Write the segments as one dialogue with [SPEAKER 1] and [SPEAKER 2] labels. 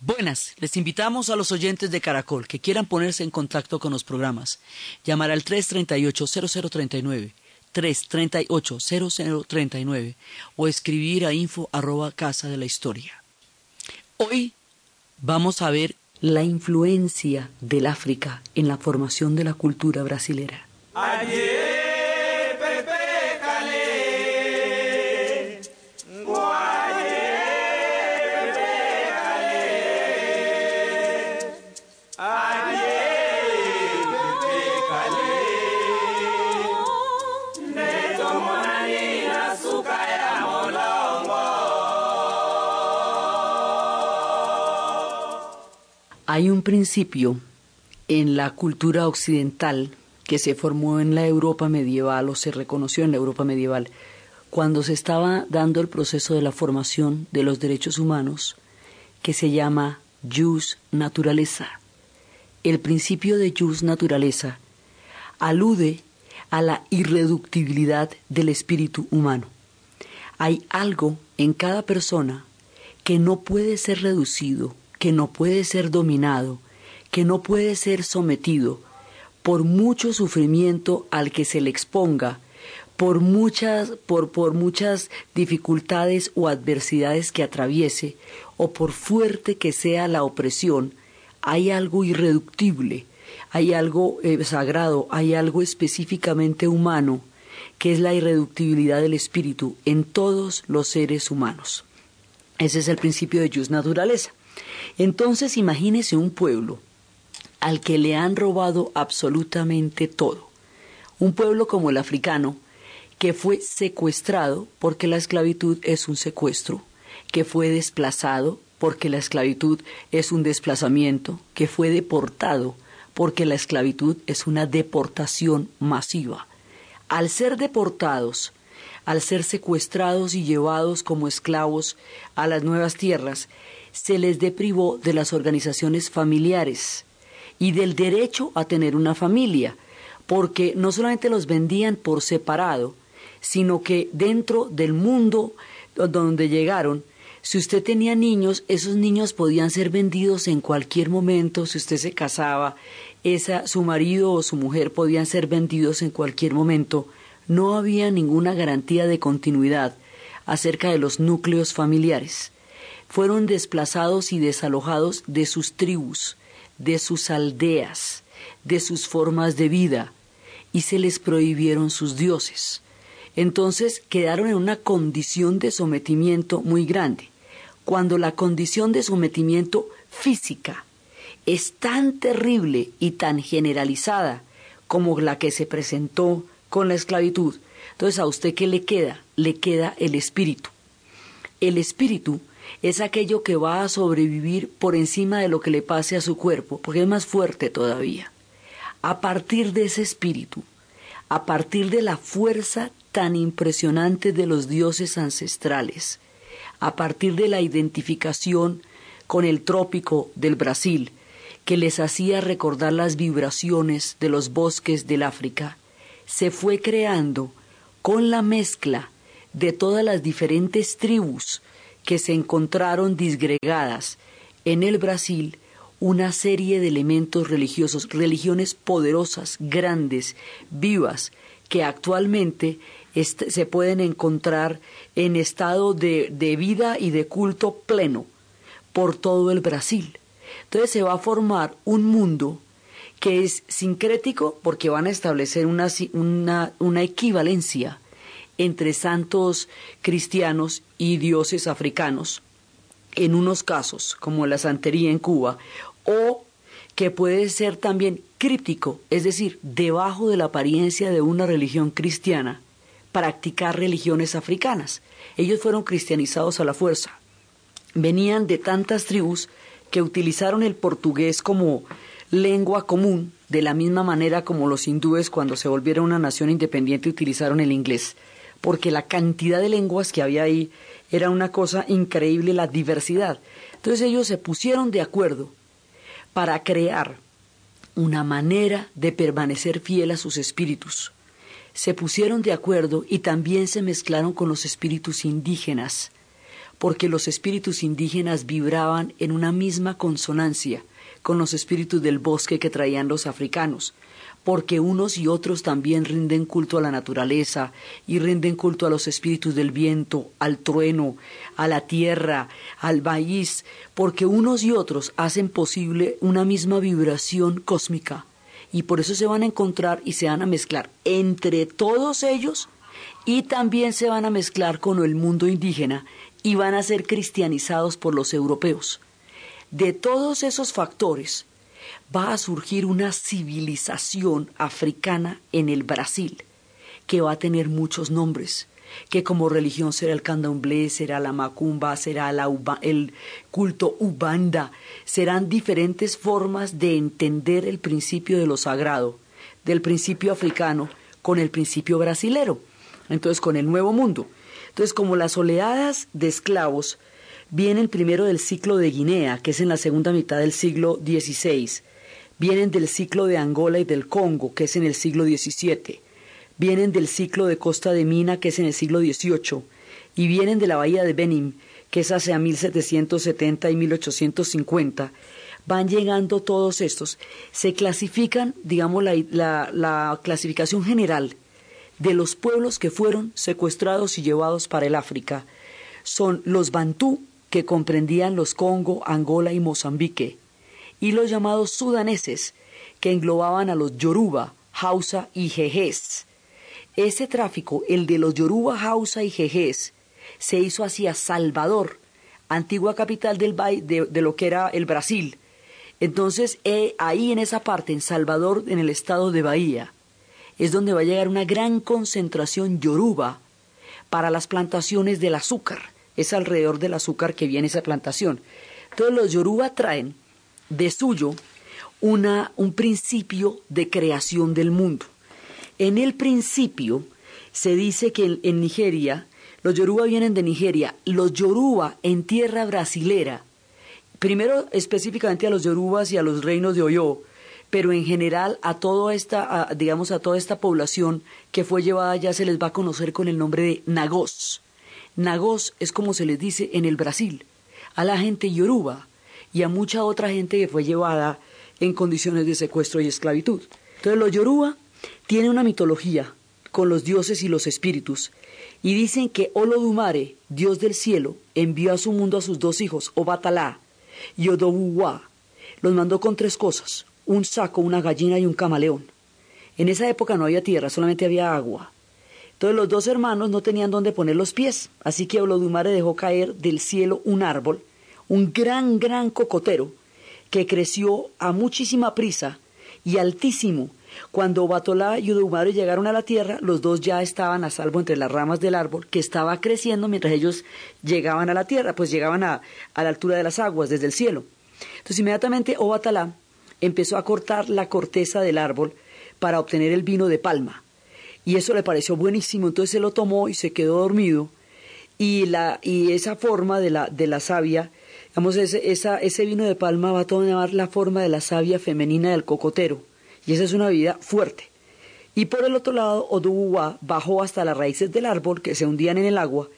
[SPEAKER 1] Buenas, les invitamos a los oyentes de Caracol que quieran ponerse en contacto con los programas. Llamar al 338-0039, 338-0039 o escribir a info arroba casa de la historia. Hoy vamos a ver la influencia del África en la formación de la cultura brasilera. Hay un principio en la cultura occidental que se formó en la Europa medieval o se reconoció en la Europa medieval cuando se estaba dando el proceso de la formación de los derechos humanos que se llama jus naturaleza. El principio de jus naturaleza alude a la irreductibilidad del espíritu humano. Hay algo en cada persona que no puede ser reducido que no puede ser dominado, que no puede ser sometido por mucho sufrimiento al que se le exponga, por muchas, por, por muchas dificultades o adversidades que atraviese, o por fuerte que sea la opresión, hay algo irreductible, hay algo eh, sagrado, hay algo específicamente humano, que es la irreductibilidad del espíritu en todos los seres humanos. Ese es el principio de Jus Naturaleza. Entonces imagínese un pueblo al que le han robado absolutamente todo. Un pueblo como el africano, que fue secuestrado porque la esclavitud es un secuestro, que fue desplazado porque la esclavitud es un desplazamiento, que fue deportado porque la esclavitud es una deportación masiva. Al ser deportados, al ser secuestrados y llevados como esclavos a las nuevas tierras, se les deprivó de las organizaciones familiares y del derecho a tener una familia, porque no solamente los vendían por separado, sino que dentro del mundo donde llegaron, si usted tenía niños, esos niños podían ser vendidos en cualquier momento, si usted se casaba, esa, su marido o su mujer podían ser vendidos en cualquier momento, no había ninguna garantía de continuidad acerca de los núcleos familiares fueron desplazados y desalojados de sus tribus, de sus aldeas, de sus formas de vida, y se les prohibieron sus dioses. Entonces quedaron en una condición de sometimiento muy grande. Cuando la condición de sometimiento física es tan terrible y tan generalizada como la que se presentó con la esclavitud, entonces a usted qué le queda? Le queda el espíritu. El espíritu es aquello que va a sobrevivir por encima de lo que le pase a su cuerpo, porque es más fuerte todavía. A partir de ese espíritu, a partir de la fuerza tan impresionante de los dioses ancestrales, a partir de la identificación con el trópico del Brasil, que les hacía recordar las vibraciones de los bosques del África, se fue creando con la mezcla de todas las diferentes tribus que se encontraron disgregadas en el Brasil una serie de elementos religiosos, religiones poderosas, grandes, vivas, que actualmente se pueden encontrar en estado de, de vida y de culto pleno por todo el Brasil. Entonces se va a formar un mundo que es sincrético porque van a establecer una, una, una equivalencia entre santos cristianos y dioses africanos, en unos casos, como la santería en Cuba, o que puede ser también críptico, es decir, debajo de la apariencia de una religión cristiana, practicar religiones africanas. Ellos fueron cristianizados a la fuerza. Venían de tantas tribus que utilizaron el portugués como lengua común, de la misma manera como los hindúes cuando se volvieron una nación independiente utilizaron el inglés porque la cantidad de lenguas que había ahí era una cosa increíble, la diversidad. Entonces ellos se pusieron de acuerdo para crear una manera de permanecer fiel a sus espíritus. Se pusieron de acuerdo y también se mezclaron con los espíritus indígenas, porque los espíritus indígenas vibraban en una misma consonancia con los espíritus del bosque que traían los africanos, porque unos y otros también rinden culto a la naturaleza y rinden culto a los espíritus del viento, al trueno, a la tierra, al maíz, porque unos y otros hacen posible una misma vibración cósmica y por eso se van a encontrar y se van a mezclar entre todos ellos y también se van a mezclar con el mundo indígena y van a ser cristianizados por los europeos. De todos esos factores va a surgir una civilización africana en el Brasil que va a tener muchos nombres, que como religión será el candomblé, será la macumba, será el culto ubanda, serán diferentes formas de entender el principio de lo sagrado, del principio africano con el principio brasilero, entonces con el nuevo mundo. Entonces, como las oleadas de esclavos vienen primero del ciclo de Guinea, que es en la segunda mitad del siglo XVI, vienen del ciclo de Angola y del Congo, que es en el siglo XVII, vienen del ciclo de Costa de Mina, que es en el siglo XVIII, y vienen de la bahía de Benin, que es hacia 1770 y 1850, van llegando todos estos, se clasifican, digamos, la, la clasificación general de los pueblos que fueron secuestrados y llevados para el África. Son los Bantú, que comprendían los Congo, Angola y Mozambique, y los llamados sudaneses, que englobaban a los Yoruba, Hausa y Jejes. Ese tráfico, el de los Yoruba, Hausa y Jejes, se hizo hacia Salvador, antigua capital del, de, de lo que era el Brasil. Entonces, eh, ahí en esa parte, en Salvador, en el estado de Bahía, es donde va a llegar una gran concentración yoruba para las plantaciones del azúcar. Es alrededor del azúcar que viene esa plantación. Entonces los yoruba traen de suyo una, un principio de creación del mundo. En el principio se dice que en, Nigeria, los yoruba vienen de Nigeria, los yoruba en tierra brasilera, primero específicamente a los yorubas y a los reinos de Oyo, pero en general a toda esta, digamos, a toda esta población que fue llevada ya se les va a conocer con el nombre de Nagós. Nagós es como se les dice en el Brasil, a la gente yoruba y a mucha otra gente que fue llevada en condiciones de secuestro y esclavitud. Entonces los yoruba tienen una mitología con los dioses y los espíritus y dicen que Olodumare, dios del cielo, envió a su mundo a sus dos hijos, Obatalá y Odobuwa. Los mandó con tres cosas, un saco, una gallina y un camaleón. En esa época no había tierra, solamente había agua. Entonces los dos hermanos no tenían dónde poner los pies, así que Olodumare dejó caer del cielo un árbol, un gran, gran cocotero, que creció a muchísima prisa y altísimo. Cuando Batolá y Olodumare llegaron a la tierra, los dos ya estaban a salvo entre las ramas del árbol, que estaba creciendo mientras ellos llegaban a la tierra, pues llegaban a, a la altura de las aguas, desde el cielo. Entonces inmediatamente Obatalá empezó a cortar la corteza del árbol para obtener el vino de palma. Y eso le pareció buenísimo, entonces se lo tomó y se quedó dormido. Y, la, y esa forma de la, de la savia, digamos, ese, esa, ese vino de palma va a tomar la forma de la savia femenina del cocotero. Y esa es una vida fuerte. Y por el otro lado, Oduwa bajó hasta las raíces del árbol que se hundían en el agua,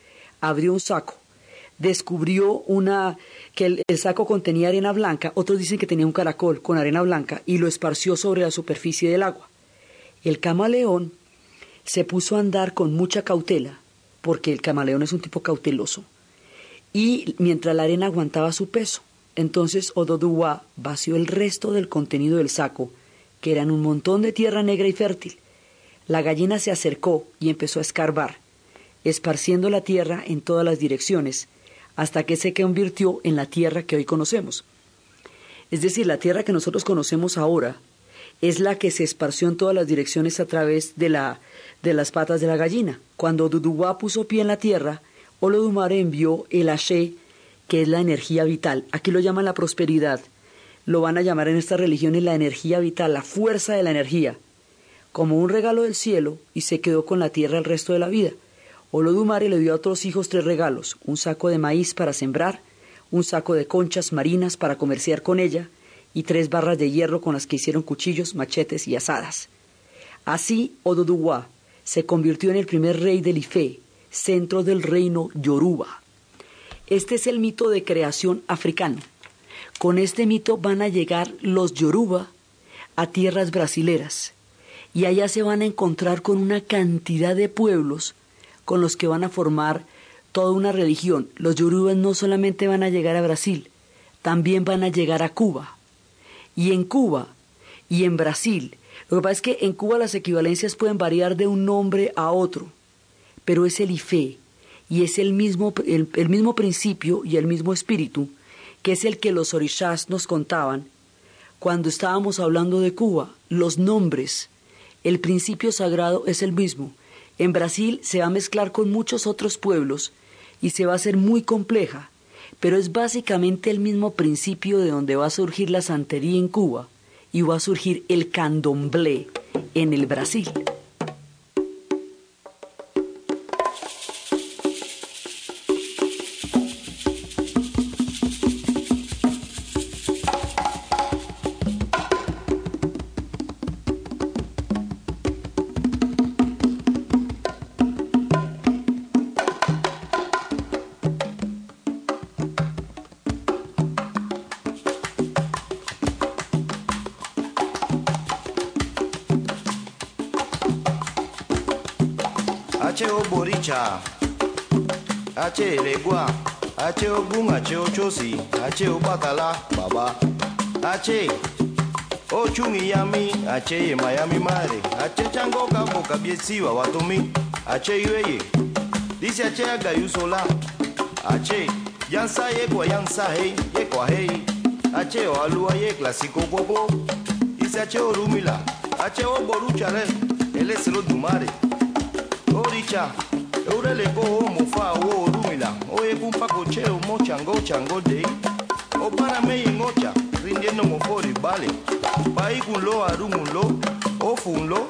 [SPEAKER 1] abrió un saco, descubrió una que el, saco contenía arena blanca, otros dicen que tenía un caracol con arena blanca y lo esparció sobre la superficie del agua. El camaleón se puso a andar con mucha cautela, porque el camaleón es un tipo cauteloso, y mientras la arena aguantaba su peso, entonces Ododuwa vació el resto del contenido del saco, que eran un montón de tierra negra y fértil. La gallina se acercó y empezó a escarbar, esparciendo la tierra en todas las direcciones, hasta que se convirtió en la tierra que hoy conocemos. Es decir, la tierra que nosotros conocemos ahora es la que se esparció en todas las direcciones a través de, la, de las patas de la gallina. Cuando Duduwa puso pie en la tierra, Olodumare envió el Ashe, que es la energía vital. Aquí lo llaman la prosperidad. Lo van a llamar en estas religiones la energía vital, la fuerza de la energía, como un regalo del cielo y se quedó con la tierra el resto de la vida. Olodumare le dio a otros hijos tres regalos, un saco de maíz para sembrar, un saco de conchas marinas para comerciar con ella, y tres barras de hierro con las que hicieron cuchillos, machetes y asadas. Así, Ododuwa se convirtió en el primer rey del Ife, centro del reino Yoruba. Este es el mito de creación africano. Con este mito van a llegar los Yoruba a tierras brasileras y allá se van a encontrar con una cantidad de pueblos con los que van a formar toda una religión. Los Yorubas no solamente van a llegar a Brasil, también van a llegar a Cuba. Y en Cuba y en Brasil, lo que pasa es que en Cuba las equivalencias pueden variar de un nombre a otro, pero es el Ife y es el mismo, el, mismo principio y el mismo espíritu que es el que los orishas nos contaban cuando estábamos hablando de Cuba. Los nombres, el principio sagrado es el mismo. En Brasil se va a mezclar con muchos otros pueblos y se va a hacer muy compleja, pero es básicamente el mismo principio de donde va a surgir la santería en Cuba y va a surgir el candomblé en el Brasil.
[SPEAKER 2] H legua, H ogun, H ochosi, H obatala, baba. H ochungi yami, H ye Miami madre, H chango cabo kabiesiwa watomi, H yueye. Dice H agayusola, H yansa ye kwa yansa hey, ye kwa hey. H o alua ye clásico popo. Dice H orumila, H o boruchare, él es lo dumare. Oricha, Eurele ko o mo fa o rumila o e bumpa ko che o mo chango dei o para me en ocha rindiendo mo fori vale pai kun lo arum un lo o fun lo.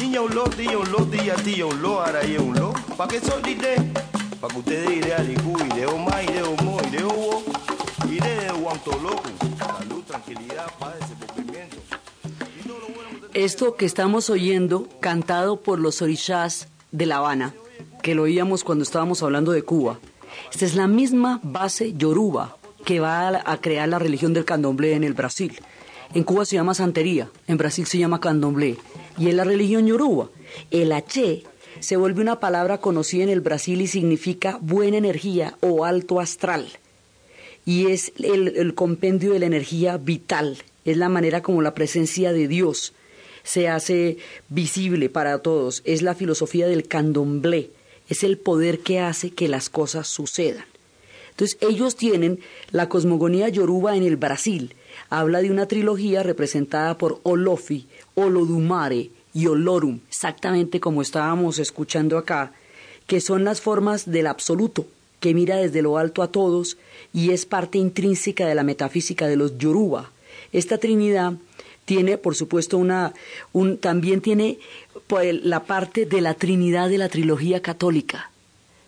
[SPEAKER 2] Iña un lo di un lo di a ti un lo ara ye un lo. Pa que soy di de pa que ustedes ire ali cu ire o mai ire o mo ire o wo. Ire de guanto loco salud tranquilidad paz desenvolvimiento.
[SPEAKER 1] Esto que estamos oyendo, cantado por los orishas de La Habana, que lo oíamos cuando estábamos hablando de Cuba. Esta es la misma base yoruba que va a, crear la religión del candomblé en el Brasil. En Cuba se llama santería, en Brasil se llama candomblé. Y en la religión yoruba, el H se vuelve una palabra conocida en el Brasil y significa buena energía o alto astral. Y es el, el compendio de la energía vital, es la manera como la presencia de Dios se hace visible para todos. Es la filosofía del candomblé, es el poder que hace que las cosas sucedan. Entonces ellos tienen la cosmogonía yoruba en el Brasil. Habla de una trilogía representada por Olofi, Olodumare y Olorum, exactamente como estábamos escuchando acá, que son las formas del absoluto, que mira desde lo alto a todos y es parte intrínseca de la metafísica de los yoruba. Esta trinidad tiene, por supuesto, una, un, también tiene la parte de la Trinidad de la trilogía católica.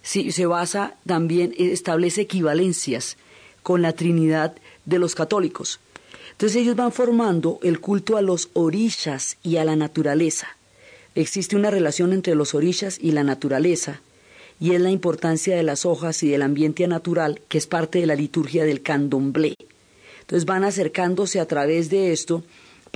[SPEAKER 1] Sí, se basa también, establece equivalencias con la Trinidad de los católicos. Entonces ellos van formando el culto a los orishas y a la naturaleza. Existe una relación entre los orishas y la naturaleza, y es la importancia de las hojas y del ambiente natural, que es parte de la liturgia del candomblé. Entonces van acercándose a través de esto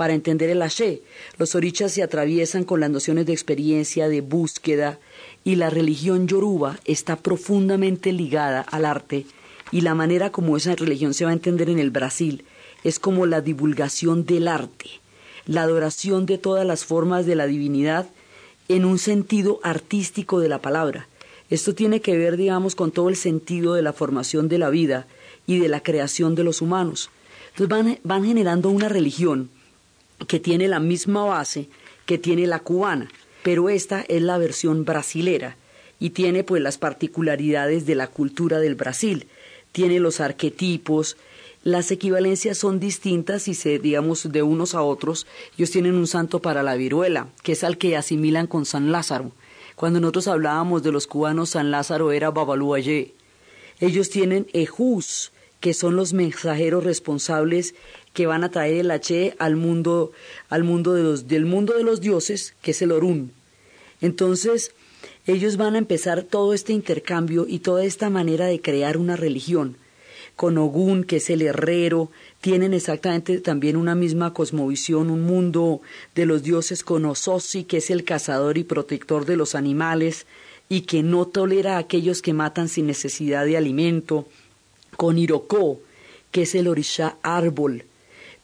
[SPEAKER 1] para entender el Ashe. Los orichas se atraviesan con las nociones de experiencia, de búsqueda, y la religión yoruba está profundamente ligada al arte, y la manera como esa religión se va a entender en el Brasil es como la divulgación del arte, la adoración de todas las formas de la divinidad en un sentido artístico de la palabra. Esto tiene que ver, digamos, con todo el sentido de la formación de la vida y de la creación de los humanos. Entonces van, van generando una religión que tiene la misma base que tiene la cubana, pero esta es la versión brasilera y tiene pues las particularidades de la cultura del Brasil, tiene los arquetipos, las equivalencias son distintas y se, digamos, de unos a otros. Ellos tienen un santo para la viruela, que es al que asimilan con San Lázaro. Cuando nosotros hablábamos de los cubanos, San Lázaro era Babaluayé. Ellos tienen Ejús, que son los mensajeros responsables que van a traer el H al mundo, al mundo de los, del mundo de los dioses, que es el Orún. Entonces, ellos van a empezar todo este intercambio y toda esta manera de crear una religión. Con Ogún, que es el herrero, tienen exactamente también una misma cosmovisión, un mundo de los dioses con Ososi, que es el cazador y protector de los animales y que no tolera a aquellos que matan sin necesidad de alimento. Con Iroko, que es el orisha árbol,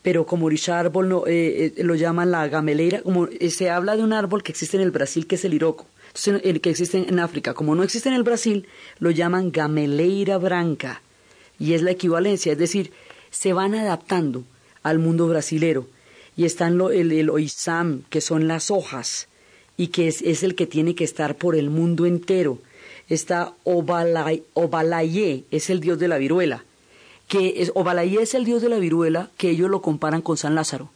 [SPEAKER 1] pero como orisha árbol eh, eh, lo llaman la gameleira, como eh, se habla de un árbol que existe en el Brasil, que es el Iroko el que existe en África. Como no existe en el Brasil, lo llaman gameleira branca y es la equivalencia, es decir, se van adaptando al mundo brasilero y están el, el oisam, que son las hojas y que es, el que tiene que estar por el mundo entero. Está Obalayé, es el dios de la viruela, que es, es el dios de la viruela que ellos lo comparan con San Lázaro,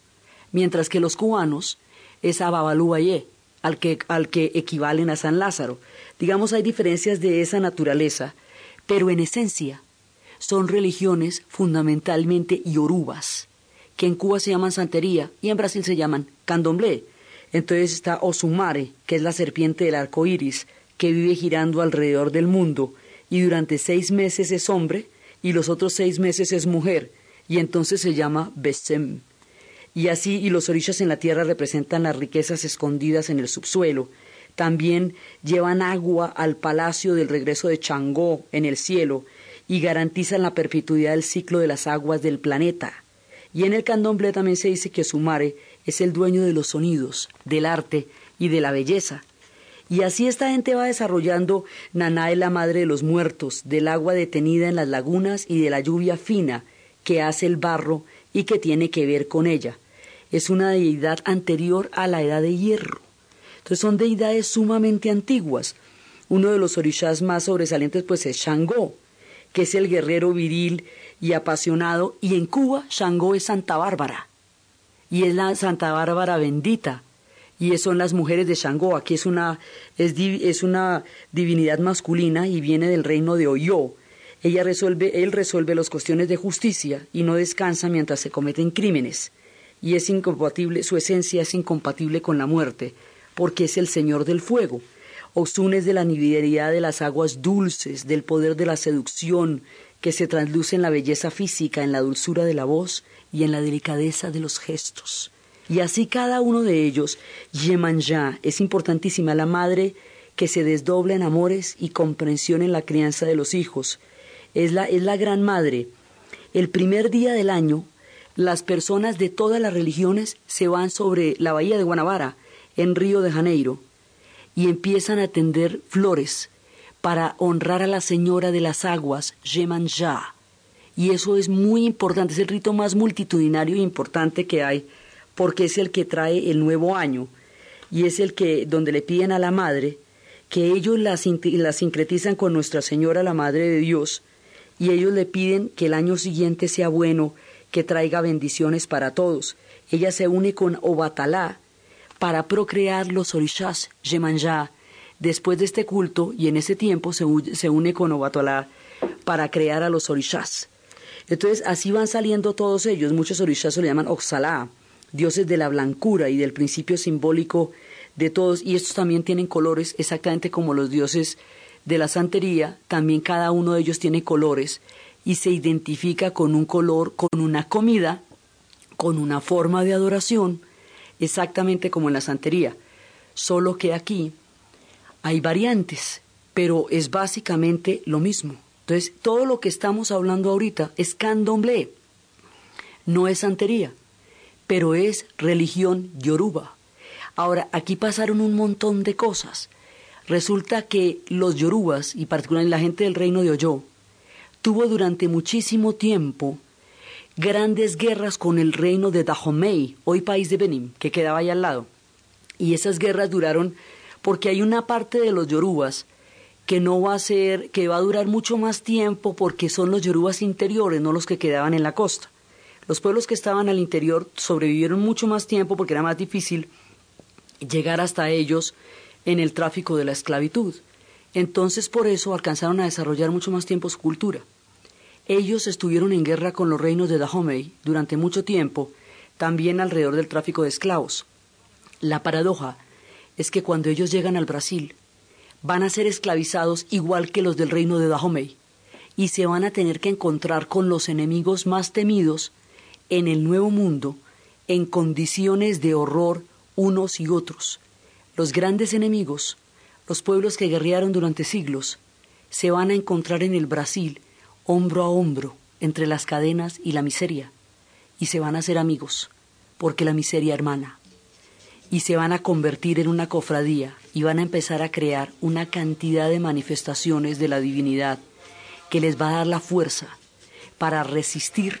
[SPEAKER 1] mientras que los cubanos es Ababaluayé, al que, al que equivalen a San Lázaro. Digamos, hay diferencias de esa naturaleza, pero en esencia son religiones fundamentalmente yorubas, que en Cuba se llaman santería y en Brasil se llaman candomblé. Entonces está Osumare, que es la serpiente del arco iris, que vive girando alrededor del mundo y durante seis meses es hombre y los otros seis meses es mujer, y entonces se llama Besem y así y los orillas en la tierra representan las riquezas escondidas en el subsuelo. También llevan agua al palacio del regreso de Changó en el cielo y garantizan la perpetuidad del ciclo de las aguas del planeta. Y en el candomblé también se dice que Sumare es el dueño de los sonidos, del arte y de la belleza. Y así esta gente va desarrollando Nanae la madre de los muertos, del agua detenida en las lagunas y de la lluvia fina que hace el barro y que tiene que ver con ella es una deidad anterior a la edad de hierro. Entonces son deidades sumamente antiguas. Uno de los orishas más sobresalientes pues es Shango, que es el guerrero viril y apasionado, y en Cuba Shango es Santa Bárbara, y es la Santa Bárbara bendita, y son las mujeres de Shango, aquí es una, es, es una divinidad masculina y viene del reino de Oyo. Ella resuelve, él resuelve las cuestiones de justicia y no descansa mientras se cometen crímenes y es incompatible, su esencia es incompatible con la muerte, porque es el Señor del fuego. Osun es de la nivelidad de las aguas dulces, del poder de la seducción, que se trasluce en la belleza física, en la dulzura de la voz y en la delicadeza de los gestos. Y así cada uno de ellos, Yemanja, es importantísima, la madre que se desdobla en amores y comprensión en la crianza de los hijos. Es la, es la gran madre. El primer día del año las personas de todas las religiones se van sobre la bahía de Guanabara, en Río de Janeiro, y empiezan a tender flores para honrar a la Señora de las Aguas, Yemanja. Y eso es muy importante, es el rito más multitudinario e importante que hay, porque es el que trae el nuevo año, y es el que, donde le piden a la Madre, que ellos la, sincretizan con Nuestra Señora, la Madre de Dios, y ellos le piden que el año siguiente sea bueno, que traiga bendiciones para todos. Ella se une con Obatalá para procrear los orishas Yemanja. Después de este culto y en ese tiempo se, une con Obatalá para crear a los orishas. Entonces así van saliendo todos ellos. Muchos orishas se le llaman Oxalá, dioses de la blancura y del principio simbólico de todos. Y estos también tienen colores exactamente como los dioses de la santería. También cada uno de ellos tiene colores y se identifica con un color, con una comida, con una forma de adoración, exactamente como en la santería. Solo que aquí hay variantes, pero es básicamente lo mismo. Entonces, todo lo que estamos hablando ahorita es candomblé, no es santería, pero es religión yoruba. Ahora, aquí pasaron un montón de cosas. Resulta que los yorubas, y particularmente la gente del reino de Oyo, tuvo durante muchísimo tiempo grandes guerras con el reino de Dahomey, hoy país de Benin, que quedaba ahí al lado. Y esas guerras duraron porque hay una parte de los yorubas que no va a ser, que va a durar mucho más tiempo porque son los yorubas interiores, no los que quedaban en la costa. Los pueblos que estaban al interior sobrevivieron mucho más tiempo porque era más difícil llegar hasta ellos en el tráfico de la esclavitud. Entonces por eso alcanzaron a desarrollar mucho más tiempo su cultura. Ellos estuvieron en guerra con los reinos de Dahomey durante mucho tiempo, también alrededor del tráfico de esclavos. La paradoja es que cuando ellos llegan al Brasil, van a ser esclavizados igual que los del reino de Dahomey y se van a tener que encontrar con los enemigos más temidos en el nuevo mundo en condiciones de horror unos y otros. Los grandes enemigos, los pueblos que guerrearon durante siglos, se van a encontrar en el Brasil hombro a hombro entre las cadenas y la miseria, y se van a hacer amigos, porque la miseria hermana, y se van a convertir en una cofradía y van a empezar a crear una cantidad de manifestaciones de la divinidad que les va a dar la fuerza para resistir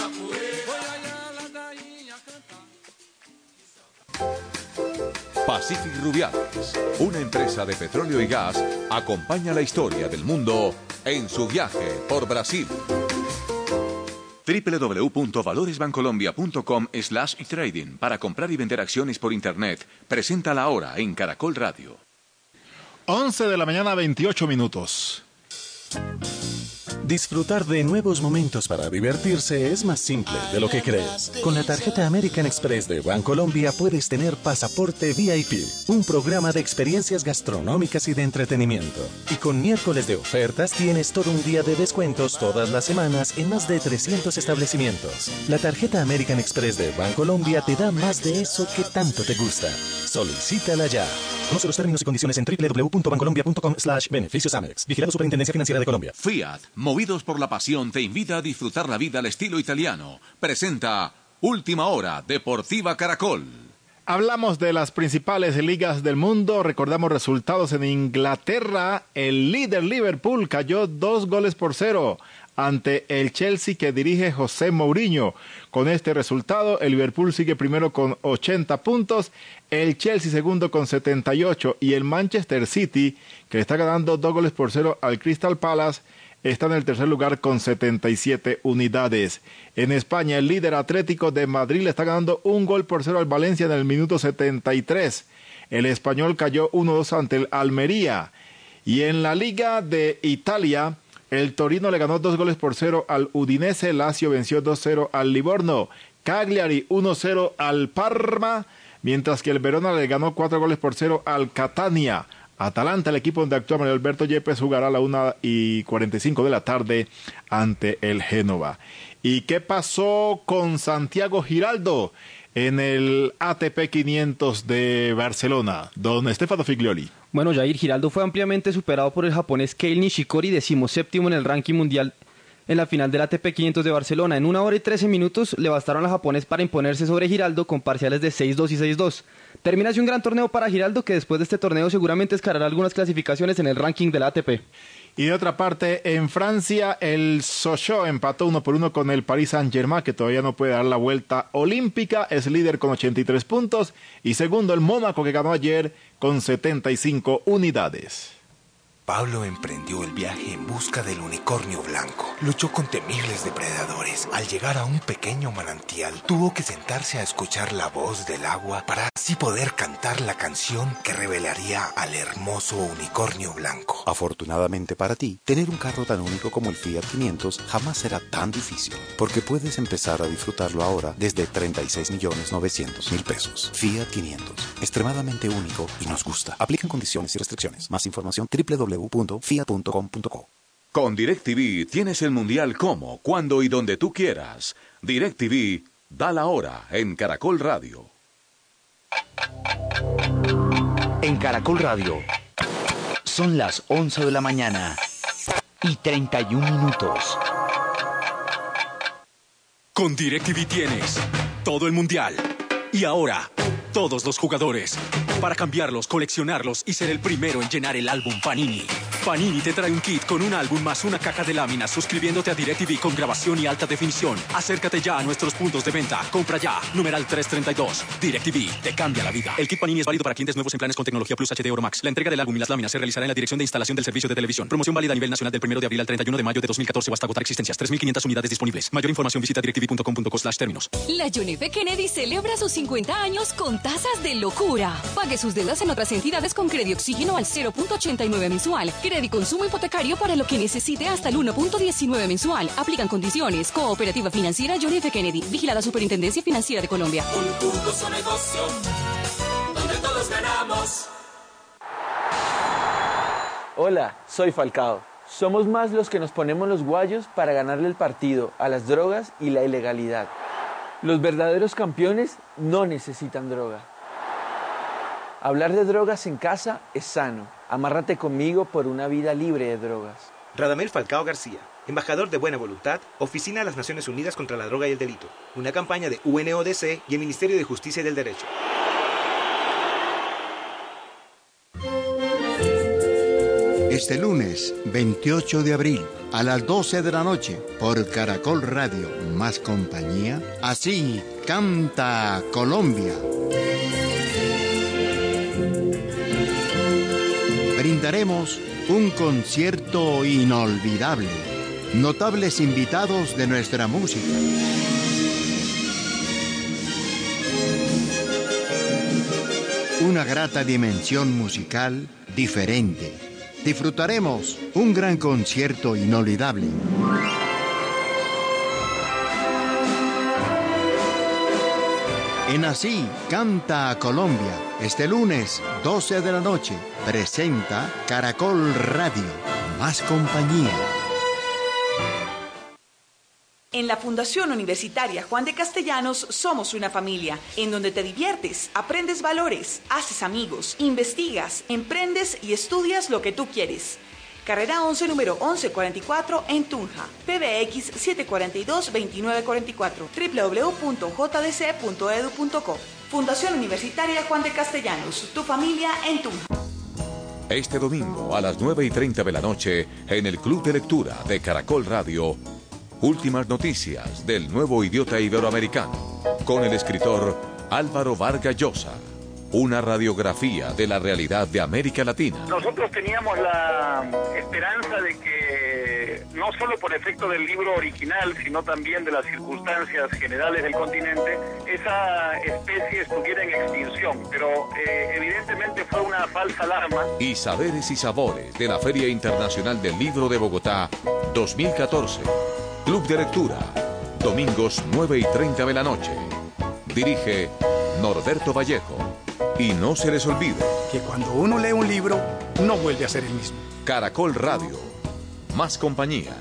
[SPEAKER 3] Pacific Rubiales, una empresa de petróleo y gas, acompaña la historia del mundo en su viaje por Brasil www.valoresbancolombia.com slash trading para comprar y vender acciones por Internet. Presenta la hora en Caracol Radio.
[SPEAKER 4] 11 de la mañana 28 minutos.
[SPEAKER 5] Disfrutar de nuevos momentos para divertirse es más simple de lo que crees. Con la tarjeta American Express de Bancolombia puedes tener Pasaporte VIP, un programa de experiencias gastronómicas y de entretenimiento. Y con miércoles de ofertas tienes todo un día de descuentos todas las semanas en más de 300 establecimientos. La tarjeta American Express de Bancolombia te da más de eso que tanto te gusta. Solicítala ya. Conoce los términos y condiciones en www.bancolombia.com slash beneficios Amex. Vigilado Superintendencia Financiera de Colombia.
[SPEAKER 3] Fiat, por la pasión, te invita a disfrutar la vida al estilo italiano. Presenta Última Hora, Deportiva Caracol.
[SPEAKER 4] Hablamos de las principales ligas del mundo, recordamos resultados en Inglaterra, el líder Liverpool cayó dos goles por cero ante el Chelsea que dirige José Mourinho. Con este resultado, el Liverpool sigue primero con 80 puntos, el Chelsea segundo con 78 y el Manchester City, que está ganando dos goles por cero al Crystal Palace, está en el tercer lugar con 77 unidades. En España, el líder atlético de Madrid le está ganando un gol por cero al Valencia en el minuto 73. El español cayó 1-2 ante el Almería. Y en la Liga de Italia, el Torino le ganó dos goles por cero al Udinese, Lazio venció 2-0 al Livorno, Cagliari 1-0 al Parma, mientras que el Verona le ganó cuatro goles por cero al Catania. Atalanta, el equipo donde actúa Mario Alberto Yepes, jugará a la 1 y 45 de la tarde ante el Génova. ¿Y qué pasó con Santiago Giraldo en el ATP 500 de Barcelona? Don Estefano Figlioli.
[SPEAKER 6] Bueno, Jair Giraldo fue ampliamente superado por el japonés Kei Nishikori, decimoséptimo en el ranking mundial en la final del ATP 500 de Barcelona. En una hora y trece minutos le bastaron al japonés para imponerse sobre Giraldo con parciales de 6-2 y 6-2. Termina así un gran torneo para Giraldo que después de este torneo seguramente escalará algunas clasificaciones en el ranking del ATP.
[SPEAKER 4] Y de otra parte, en Francia, el Sochaux empató uno por uno con el Paris Saint-Germain, que todavía no puede dar la vuelta olímpica. Es líder con 83 puntos. Y segundo, el Mónaco, que ganó ayer con 75 unidades.
[SPEAKER 7] Pablo emprendió el viaje en busca del unicornio blanco. Luchó con temibles depredadores. Al llegar a un pequeño manantial, tuvo que sentarse a escuchar la voz del agua para así poder cantar la canción que revelaría al hermoso unicornio blanco.
[SPEAKER 8] Afortunadamente para ti, tener un carro tan único como el Fiat 500 jamás será tan difícil, porque puedes empezar a disfrutarlo ahora desde 36 millones 900 mil pesos. Fiat 500, extremadamente único y nos gusta. Aplican condiciones y restricciones. Más información www www.fiat.com.co.
[SPEAKER 3] Con DirecTV tienes el mundial como, cuando y donde tú quieras. DirecTV da la hora en Caracol Radio.
[SPEAKER 9] En Caracol Radio son las 11 de la mañana y 31 minutos.
[SPEAKER 10] Con DirecTV tienes todo el mundial y ahora todos los jugadores para cambiarlos, coleccionarlos y ser el primero en llenar el álbum Panini. Panini te trae un kit con un álbum más una caja de láminas suscribiéndote a DirecTV con grabación y alta definición. Acércate ya a nuestros puntos de venta. Compra ya. Numeral 332. DirecTV te cambia la vida. El kit Panini es válido para clientes nuevos en planes con tecnología Plus HD Oro Max. La entrega del álbum y las láminas se realizará en la dirección de instalación del servicio de televisión. Promoción válida a nivel nacional del 1 de abril al 31 de mayo de 2014 o hasta agotar existencias. 3.500 unidades disponibles. Mayor información visita directv.com.co términos.
[SPEAKER 11] La John F. Kennedy celebra sus 50 años con tasas de locura. Pague sus deudas en otras entidades con crédito oxígeno al 0.89 mensual. Crédito consumo hipotecario para lo que necesite hasta el 1.19 mensual. Aplican condiciones. Cooperativa Financiera John F. Kennedy. Vigilada Superintendencia Financiera de Colombia.
[SPEAKER 12] Un jugoso negocio donde todos ganamos.
[SPEAKER 13] Hola, soy Falcao. Somos más los que nos ponemos los guayos para ganarle el partido a las drogas y la ilegalidad. Los verdaderos campeones no necesitan droga. Hablar de drogas en casa es sano. Amárrate conmigo por una vida libre de drogas.
[SPEAKER 14] Radamel Falcao García, embajador de Buena Voluntad, Oficina de las Naciones Unidas contra la Droga y el Delito, una campaña de UNODC y el Ministerio de Justicia y del Derecho.
[SPEAKER 15] Este lunes 28 de abril a las 12 de la noche por Caracol Radio más compañía, así canta Colombia. Brindaremos un concierto inolvidable, notables invitados de nuestra música. Una grata dimensión musical diferente disfrutaremos un gran concierto inolvidable. En Así Canta a Colombia, este lunes 12 de la noche, presenta Caracol Radio, más compañía.
[SPEAKER 16] En la Fundación Universitaria Juan de Castellanos somos una familia en donde te diviertes, aprendes valores, haces amigos, investigas, emprendes y estudias lo que tú quieres. Carrera 11, número 1144 en Tunja. PBX 742-2944. www.jdc.edu.co. Fundación Universitaria Juan de Castellanos. Tu familia en Tunja.
[SPEAKER 3] Este domingo a las 9 y 30 de la noche en el Club de Lectura de Caracol Radio Últimas noticias del nuevo idiota iberoamericano con el escritor Álvaro Vargas Llosa. Una radiografía de la realidad de América Latina.
[SPEAKER 17] Nosotros teníamos la esperanza de que, no solo por efecto del libro original, sino también de las circunstancias generales del continente, esa especie estuviera en extinción. Pero eh, evidentemente fue una falsa alarma.
[SPEAKER 3] Y saberes y sabores de la Feria Internacional del Libro de Bogotá 2014. Club de Lectura, domingos 9 y 30 de la noche. Dirige Norberto Vallejo. Y no se les olvide
[SPEAKER 18] que cuando uno lee un libro, no vuelve a ser el mismo.
[SPEAKER 3] Caracol Radio, más compañía.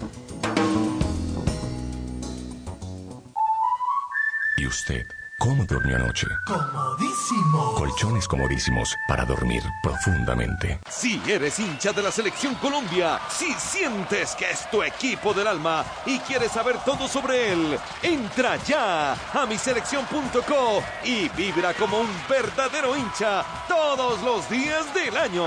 [SPEAKER 19] ¿Y usted? ¿Cómo durmió anoche?
[SPEAKER 20] Comodísimo.
[SPEAKER 19] Colchones comodísimos para dormir profundamente.
[SPEAKER 21] Si eres hincha de la selección Colombia, si sientes que es tu equipo del alma y quieres saber todo sobre él, entra ya a miselección.co y vibra como un verdadero hincha todos los días del año.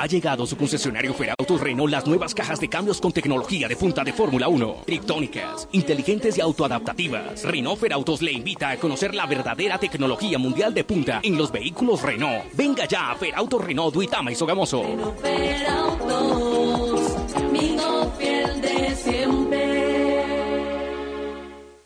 [SPEAKER 22] Ha llegado su concesionario Ferautos Renault las nuevas cajas de cambios con tecnología de punta de Fórmula 1, triptónicas, inteligentes y autoadaptativas. Renault Ferautos le invita a conocer la verdadera tecnología mundial de punta en los vehículos Renault. Venga ya a Ferautos Renault Duitama y Sogamoso.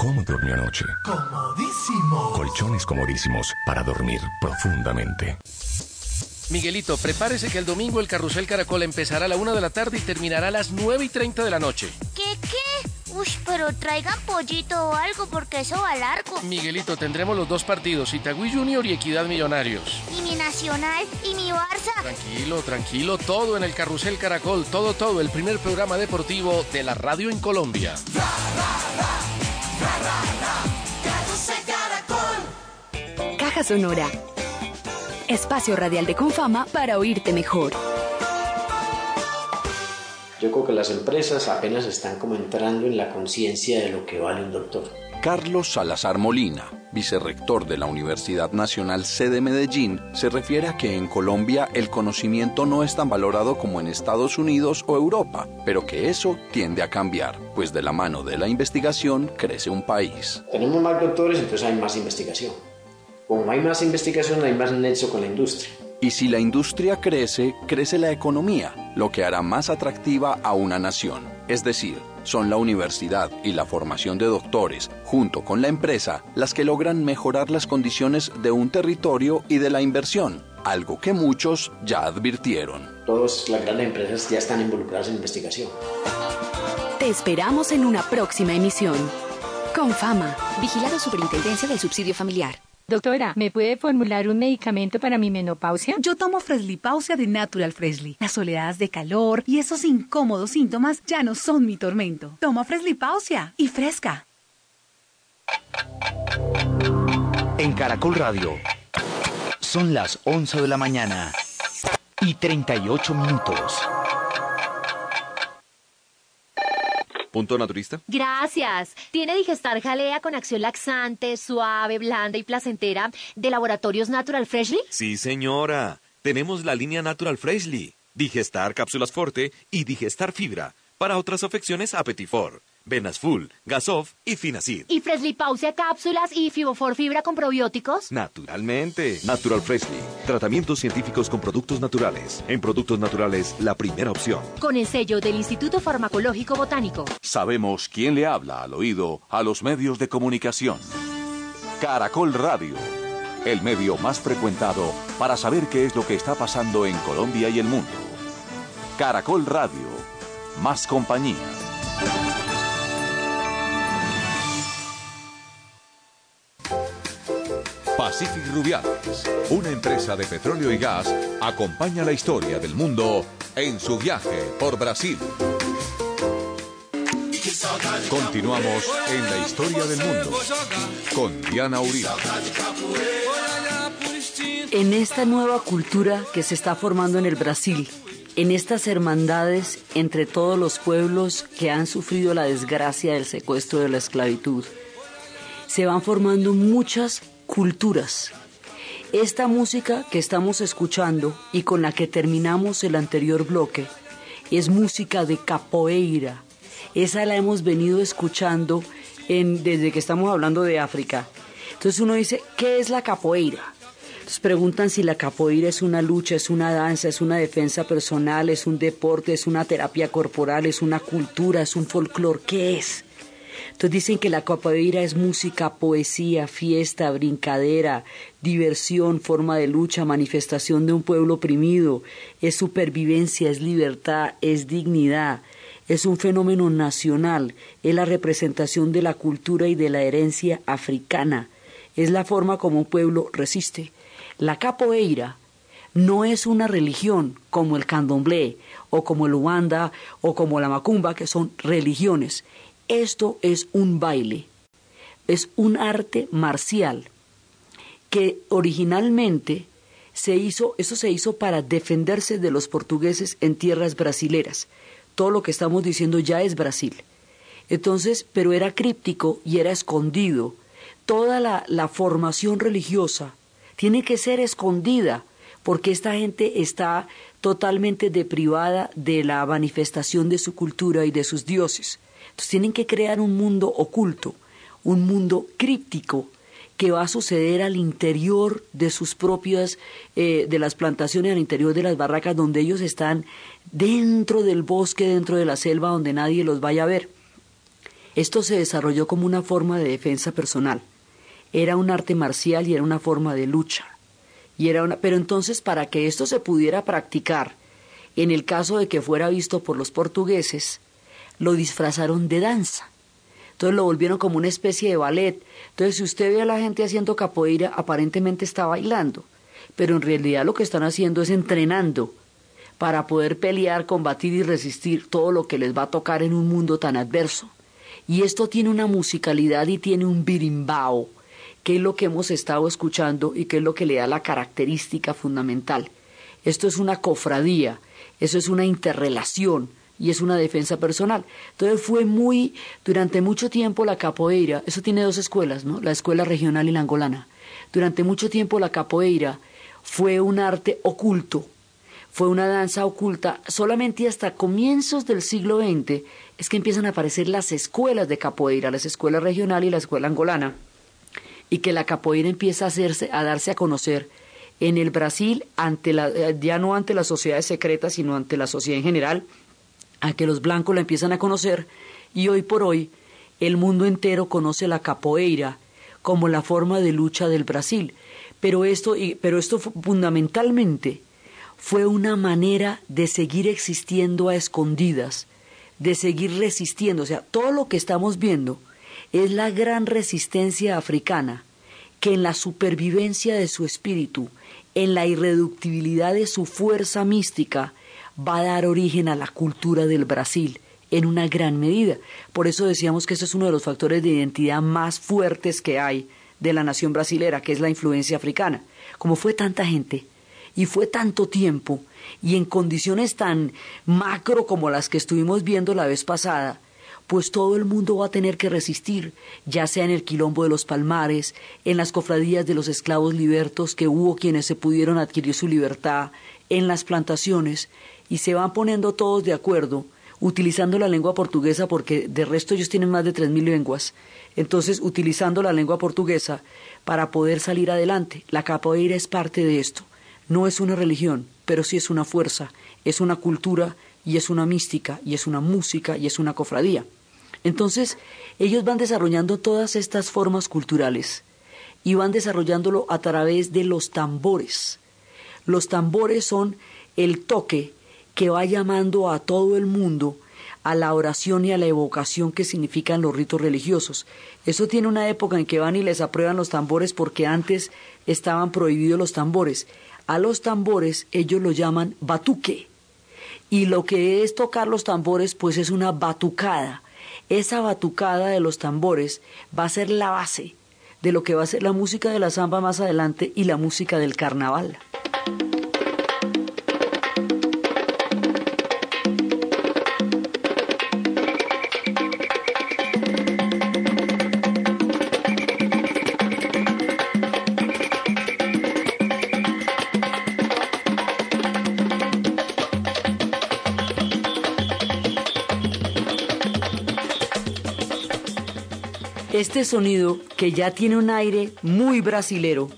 [SPEAKER 19] ¿Cómo durmió anoche?
[SPEAKER 23] Comodísimo.
[SPEAKER 19] Colchones comodísimos para dormir profundamente.
[SPEAKER 24] Miguelito, prepárese que el domingo el Carrusel Caracol empezará a la una de la tarde y terminará a las 9 y 30 de la noche.
[SPEAKER 25] ¿Qué qué? Uy, pero traigan pollito o algo porque eso va largo.
[SPEAKER 24] Miguelito, tendremos los dos partidos, Itagüí Junior y Equidad Millonarios.
[SPEAKER 25] Y mi Nacional y mi Barça.
[SPEAKER 24] Tranquilo, tranquilo, todo en el Carrusel Caracol, todo, todo, el primer programa deportivo de la radio en Colombia.
[SPEAKER 26] Caja Sonora. Espacio radial de Confama para oírte mejor.
[SPEAKER 27] Yo creo que las empresas apenas están como entrando en la conciencia de lo que vale un doctor.
[SPEAKER 28] Carlos Salazar Molina, vicerrector de la Universidad Nacional sede Medellín, se refiere a que en Colombia el conocimiento no es tan valorado como en Estados Unidos o Europa, pero que eso tiende a cambiar, pues de la mano de la investigación crece un país.
[SPEAKER 27] Tenemos más doctores, entonces hay más investigación. Como hay más investigación, hay más nexo con la industria.
[SPEAKER 28] Y si la industria crece, crece la economía, lo que hará más atractiva a una nación. Es decir, son la universidad y la formación de doctores, junto con la empresa, las que logran mejorar las condiciones de un territorio y de la inversión, algo que muchos ya advirtieron.
[SPEAKER 27] Todas las grandes empresas ya están involucradas en investigación.
[SPEAKER 26] Te esperamos en una próxima emisión. Con fama, vigilado Superintendencia del Subsidio Familiar.
[SPEAKER 11] Doctora, ¿me puede formular un medicamento para mi menopausia?
[SPEAKER 29] Yo tomo Freslipausia de Natural Freshly. Las oleadas de calor y esos incómodos síntomas ya no son mi tormento. Toma Freslipausia y fresca.
[SPEAKER 9] En Caracol Radio son las 11 de la mañana y 38 minutos.
[SPEAKER 30] ¿Punto naturista?
[SPEAKER 31] Gracias. ¿Tiene Digestar Jalea con acción laxante, suave, blanda y placentera de Laboratorios Natural Freshly?
[SPEAKER 30] Sí, señora. Tenemos la línea Natural Freshly, Digestar Cápsulas Forte y Digestar Fibra. Para otras afecciones, Apetifor, Venas Full, Gasof y Finacid.
[SPEAKER 31] ¿Y Freshly Pausia cápsulas y Fibofor Fibra con probióticos?
[SPEAKER 30] Naturalmente. Natural Freshly. Tratamientos científicos con productos naturales. En productos naturales, la primera opción.
[SPEAKER 31] Con el sello del Instituto Farmacológico Botánico.
[SPEAKER 3] Sabemos quién le habla al oído a los medios de comunicación. Caracol Radio. El medio más frecuentado para saber qué es lo que está pasando en Colombia y el mundo. Caracol Radio. Más compañía. Pacific Rubiales, una empresa de petróleo y gas, acompaña la historia del mundo en su viaje por Brasil. Continuamos en la historia del mundo con Diana Uribe.
[SPEAKER 1] En esta nueva cultura que se está formando en el Brasil, en estas hermandades entre todos los pueblos que han sufrido la desgracia del secuestro de la esclavitud, se van formando muchas culturas. Esta música que estamos escuchando y con la que terminamos el anterior bloque es música de capoeira. Esa la hemos venido escuchando desde que estamos hablando de África. Entonces uno dice, ¿qué es la capoeira? Entonces preguntan si la capoeira es una lucha, es una danza, es una defensa personal, es un deporte, es una terapia corporal, es una cultura, es un folclore. ¿Qué es? Entonces dicen que la capoeira es música, poesía, fiesta, brincadera, diversión, forma de lucha, manifestación de un pueblo oprimido, es supervivencia, es libertad, es dignidad, es un fenómeno nacional, es la representación de la cultura y de la herencia africana, es la forma como un pueblo resiste. La capoeira no es una religión como el candomblé o como el Uanda o como la macumba, que son religiones. Esto es un baile, es un arte marcial que originalmente se hizo, eso se hizo para defenderse de los portugueses en tierras brasileras. Todo lo que estamos diciendo ya es Brasil. Entonces, pero era críptico y era escondido. Toda la, la formación religiosa tiene que ser escondida porque esta gente está totalmente deprivada de la manifestación de su cultura y de sus dioses. Tienen que crear un mundo oculto, un mundo críptico que va a suceder al interior de sus propias, eh, de las plantaciones, al interior de las barracas, donde ellos están dentro del bosque, dentro de la selva, donde nadie los vaya a ver. Esto se desarrolló como una forma de defensa personal. Era un arte marcial y era una forma de lucha. Y era una... Pero entonces, para que esto se pudiera practicar, en el caso de que fuera visto por los portugueses, lo disfrazaron de danza. Entonces lo volvieron como una especie de ballet. Entonces, si usted ve a la gente haciendo capoeira, aparentemente está bailando, pero en realidad lo que están haciendo es entrenando para poder pelear, combatir y resistir todo lo que les va a tocar en un mundo tan adverso. Y esto tiene una musicalidad y tiene un birimbao, que es lo que hemos estado escuchando y que es lo que le da la característica fundamental. Esto es una cofradía, eso es una interrelación y es una defensa personal. Entonces fue muy, durante mucho tiempo la capoeira, eso tiene dos escuelas, ¿no? La escuela regional y la angolana. Durante mucho tiempo la capoeira fue un arte oculto, fue una danza oculta. Solamente hasta comienzos del siglo XX es que empiezan a aparecer las escuelas de capoeira, las escuelas regional y la escuela angolana, y que la capoeira empieza a, hacerse, a darse a conocer en el Brasil, ante la, eh, ya no ante las sociedades secretas, sino ante la sociedad en general, a que los blancos la empiezan a conocer, y hoy por hoy el mundo entero conoce la capoeira como la forma de lucha del Brasil. Pero esto, pero esto fundamentalmente fue una manera de seguir existiendo a escondidas, de seguir resistiendo. O sea, todo lo que estamos viendo es la gran resistencia africana que en la supervivencia de su espíritu, en la irreductibilidad de su fuerza mística, va a dar origen a la cultura del Brasil en una gran medida. Por eso decíamos que eso es uno de los factores de identidad más fuertes que hay de la nación brasilera, que es la influencia africana. Como fue tanta gente y fue tanto tiempo y en condiciones tan macro como las que estuvimos viendo la vez pasada, pues todo el mundo va a tener que resistir, ya sea en el quilombo de los palmares, en las cofradías de los esclavos libertos, que hubo quienes se pudieron adquirir su libertad, en las plantaciones, y se van poniendo todos de acuerdo, utilizando la lengua portuguesa, porque de resto ellos tienen más de tres mil lenguas, entonces utilizando la lengua portuguesa para poder salir adelante. La capoeira es parte de esto. No es una religión, pero sí es una fuerza, es una cultura y es una mística y es una música y es una cofradía. Entonces, ellos van desarrollando todas estas formas culturales y van desarrollándolo a través de los tambores. Los tambores son el toque que va llamando a todo el mundo a la oración y a la evocación que significan los ritos religiosos. Eso tiene una época en que van y les aprueban los tambores porque antes estaban prohibidos los tambores. A los tambores ellos lo llaman batuque. Y lo que es tocar los tambores, pues es una batucada. Esa batucada de los tambores va a ser la base de lo que va a ser la música de la samba más adelante y la música del carnaval. Este sonido, que ya tiene un aire muy brasilero,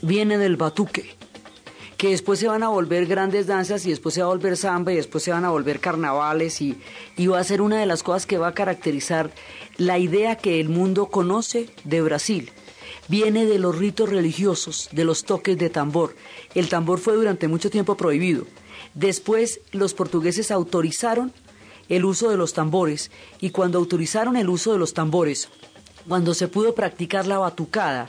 [SPEAKER 1] viene del batuque, que después se van a volver grandes danzas y después se va a volver samba y después se van a volver carnavales y, y va a ser una de las cosas que va a caracterizar la idea que el mundo conoce de Brasil. Viene de los ritos religiosos, de los toques de tambor. El tambor fue durante mucho tiempo prohibido. Después los portugueses autorizaron el uso de los tambores y cuando autorizaron el uso de los tambores cuando se pudo practicar la batucada,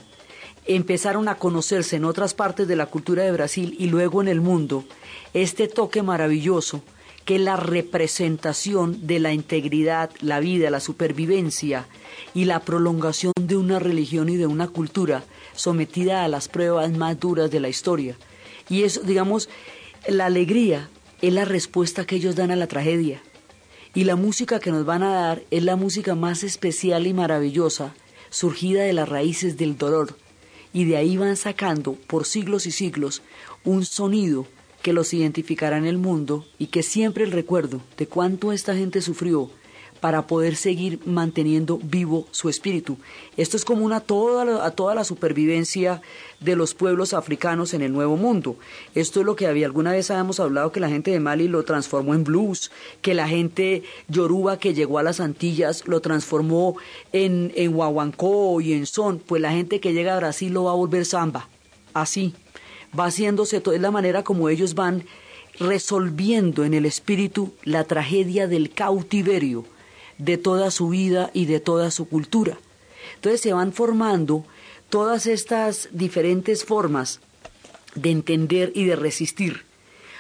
[SPEAKER 1] empezaron a conocerse en otras partes de la cultura de Brasil y luego en el mundo este toque maravilloso que es la representación de la integridad, la vida, la supervivencia y la prolongación de una religión y de una cultura sometida a las pruebas más duras de la historia. Y eso, digamos, la alegría es la respuesta que ellos dan a la tragedia. Y la música que nos van a dar es la música más especial y maravillosa, surgida de las raíces del dolor. Y de ahí van sacando, por siglos y siglos, un sonido que los identificará en el mundo y que siempre el recuerdo de cuánto esta gente sufrió para poder seguir manteniendo vivo su espíritu. Esto es común a toda, a toda la supervivencia de los pueblos africanos en el Nuevo Mundo. Esto es lo que había alguna vez habíamos hablado que la gente de Mali lo transformó en blues, que la gente yoruba que llegó a las Antillas lo transformó en, en guaguancó y en son, pues la gente que llega a Brasil lo va a volver samba. Así, va haciéndose, es la manera como ellos van resolviendo en el espíritu la tragedia del cautiverio de toda su vida y de toda su cultura. Entonces se van formando todas estas diferentes formas de entender y de resistir,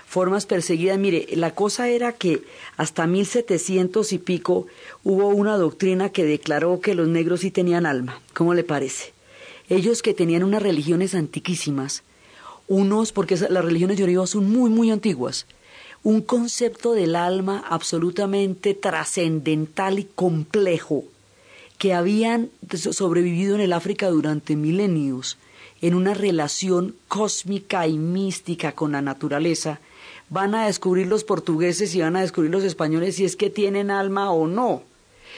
[SPEAKER 1] formas perseguidas. Mire, la cosa era que hasta 1700 y pico hubo una doctrina que declaró que los negros sí tenían alma. ¿Cómo le parece? Ellos que tenían unas religiones antiquísimas, unos, porque las religiones yoruba son muy, muy antiguas, un concepto del alma absolutamente trascendental y complejo que habían sobrevivido en el África durante milenios en una relación cósmica y mística con la naturaleza, van a descubrir los portugueses y van a descubrir los españoles si es que tienen alma o no.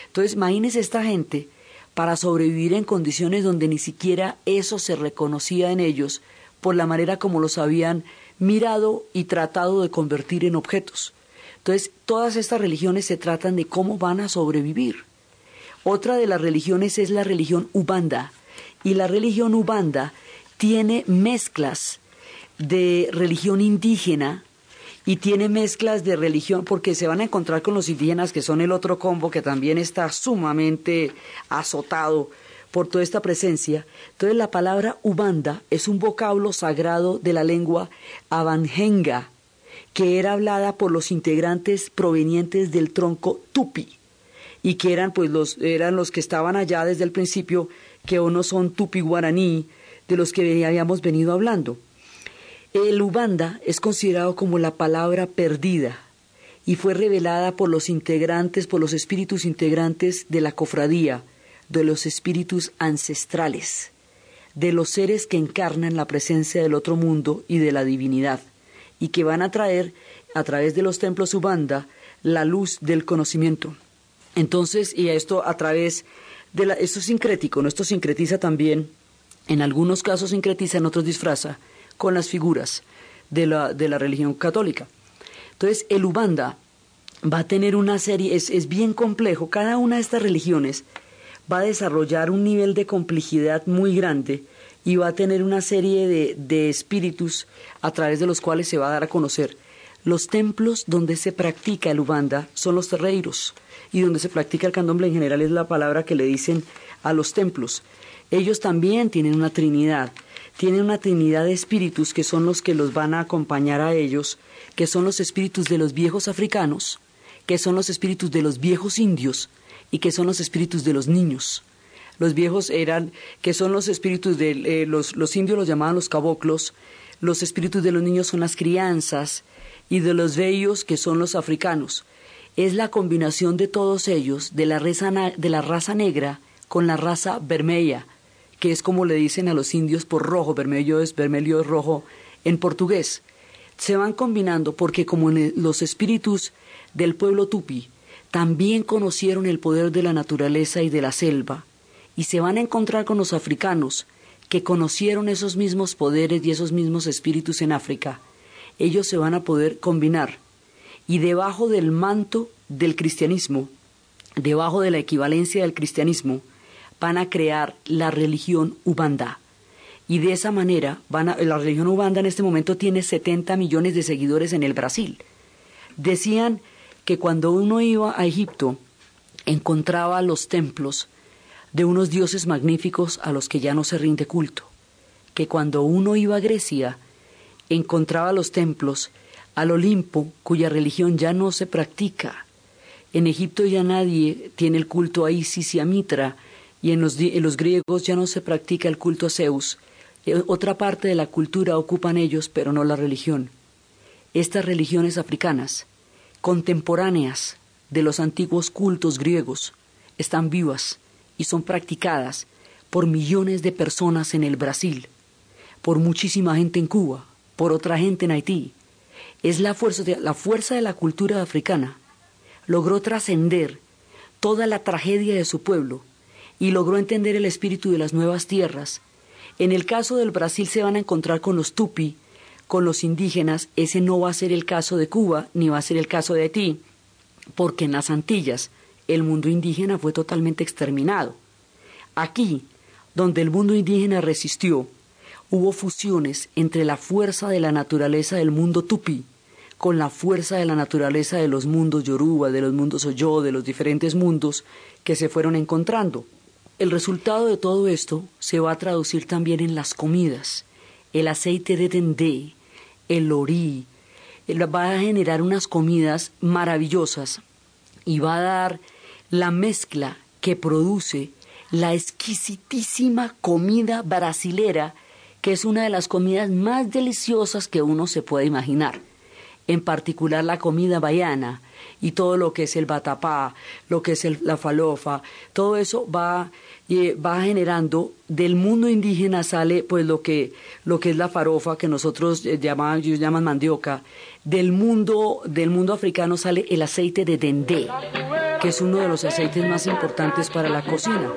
[SPEAKER 1] Entonces, imagínense esta gente para sobrevivir en condiciones donde ni siquiera eso se reconocía en ellos por la manera como los habían mirado y tratado de convertir en objetos. Entonces, todas estas religiones se tratan de cómo van a sobrevivir. Otra de las religiones es la religión Ubanda. Y la religión Ubanda tiene mezclas de religión indígena y tiene mezclas de religión porque se van a encontrar con los indígenas que son el otro combo que también está sumamente azotado por toda esta presencia. Entonces la palabra Ubanda es un vocablo sagrado de la lengua abanjenga, que era hablada por los integrantes provenientes del tronco tupi y que eran pues los eran los que estaban allá desde el principio que unos son tupi guaraní de los que habíamos venido hablando. El Ubanda es considerado como la palabra perdida y fue revelada por los integrantes, por los espíritus integrantes de la cofradía, de los espíritus ancestrales, de los seres que encarnan la presencia del otro mundo y de la divinidad, y que van a traer, a través de los templos Ubanda, la luz del conocimiento. Entonces, y esto a través de la, esto es sincrético, ¿no? esto sincretiza también, en algunos casos sincretiza, en otros disfraza, con las figuras de la, de la religión católica. Entonces, el Ubanda va a tener una serie, es, es bien complejo, cada una de estas religiones va a desarrollar un nivel de complejidad muy grande y va a tener una serie de, de espíritus a través de los cuales se va a dar a conocer. Los templos donde se practica el Ubanda son los terreiros y donde se practica el candomblé en general es la palabra que le dicen a los templos. Ellos también tienen una trinidad, tienen una trinidad de espíritus que son los que los van a acompañar a ellos, que son los espíritus de los viejos africanos, que son los espíritus de los viejos indios, y que son los espíritus de los niños. Los viejos eran, que son los espíritus de eh, los, los indios los llamaban los caboclos, los espíritus de los niños son las crianzas y de los bellos que son los africanos. Es la combinación de todos ellos, de la, raza, de la raza negra con la raza vermella, que es como le dicen a los indios por rojo, vermelho es vermelho es rojo en portugués. Se van combinando porque como los espíritus del pueblo tupi también conocieron el poder de la naturaleza y de la selva, y se van a encontrar con los africanos, que conocieron esos mismos poderes y esos mismos espíritus en África. Ellos se van a poder combinar, y debajo del manto del cristianismo, debajo de la equivalencia del cristianismo, van a crear la religión Ubanda. Y de esa manera, van la religión Ubanda en este momento tiene 70 millones de seguidores en el Brasil. Decían que cuando uno iba a Egipto encontraba los templos de unos dioses magníficos a los que ya no se rinde culto, que cuando uno iba a Grecia encontraba los templos al Olimpo cuya religión ya no se practica. En Egipto ya nadie tiene el culto a Isis y a Mitra, y en los, en los griegos ya no se practica el culto a Zeus. Eh, otra parte de la cultura ocupan ellos, pero no la religión. Estas religiones africanas contemporáneas de los antiguos cultos griegos están vivas y son practicadas por millones de personas en el Brasil, por muchísima gente en Cuba, por otra gente en Haití. Es la fuerza de la, cultura africana. Logró trascender toda la tragedia de su pueblo y logró entender el espíritu de las nuevas tierras. En el caso del Brasil se van a encontrar con los tupi, con los indígenas, ese no va a ser el caso de Cuba ni va a ser el caso de Haití, porque en las Antillas el mundo indígena fue totalmente exterminado. Aquí, donde el mundo indígena resistió, hubo fusiones entre la fuerza de la naturaleza del mundo tupi con la fuerza de la naturaleza de los mundos yoruba, de los mundos oyo, de los diferentes mundos que se fueron encontrando. El resultado de todo esto se va a traducir también en las comidas. El aceite de dendé, el orí, va a generar unas comidas maravillosas y va a dar la mezcla que produce la exquisitísima comida brasilera, que es una de las comidas más deliciosas que uno se puede imaginar. En particular la comida baiana y todo lo que es el batapá, lo que es la falofa, todo eso va, eh, va generando del mundo indígena sale pues lo que, lo que es la farofa que nosotros eh, llaman, llaman mandioca, del mundo, del mundo africano sale el aceite de dendé, que es uno de los aceites más importantes para la cocina.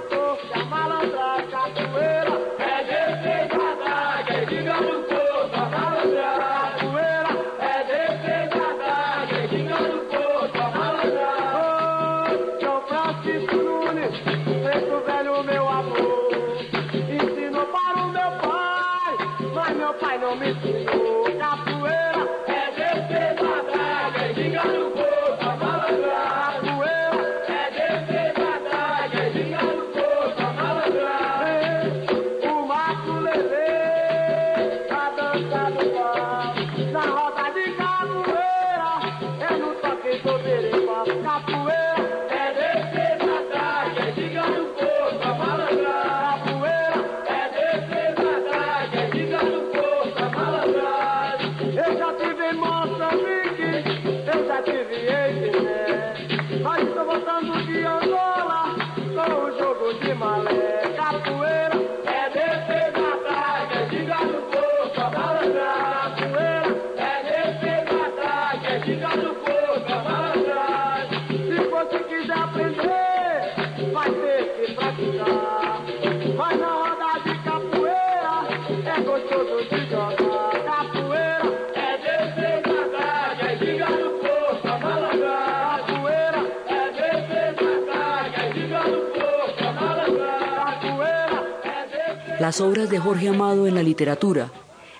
[SPEAKER 1] Las obras de Jorge Amado en la literatura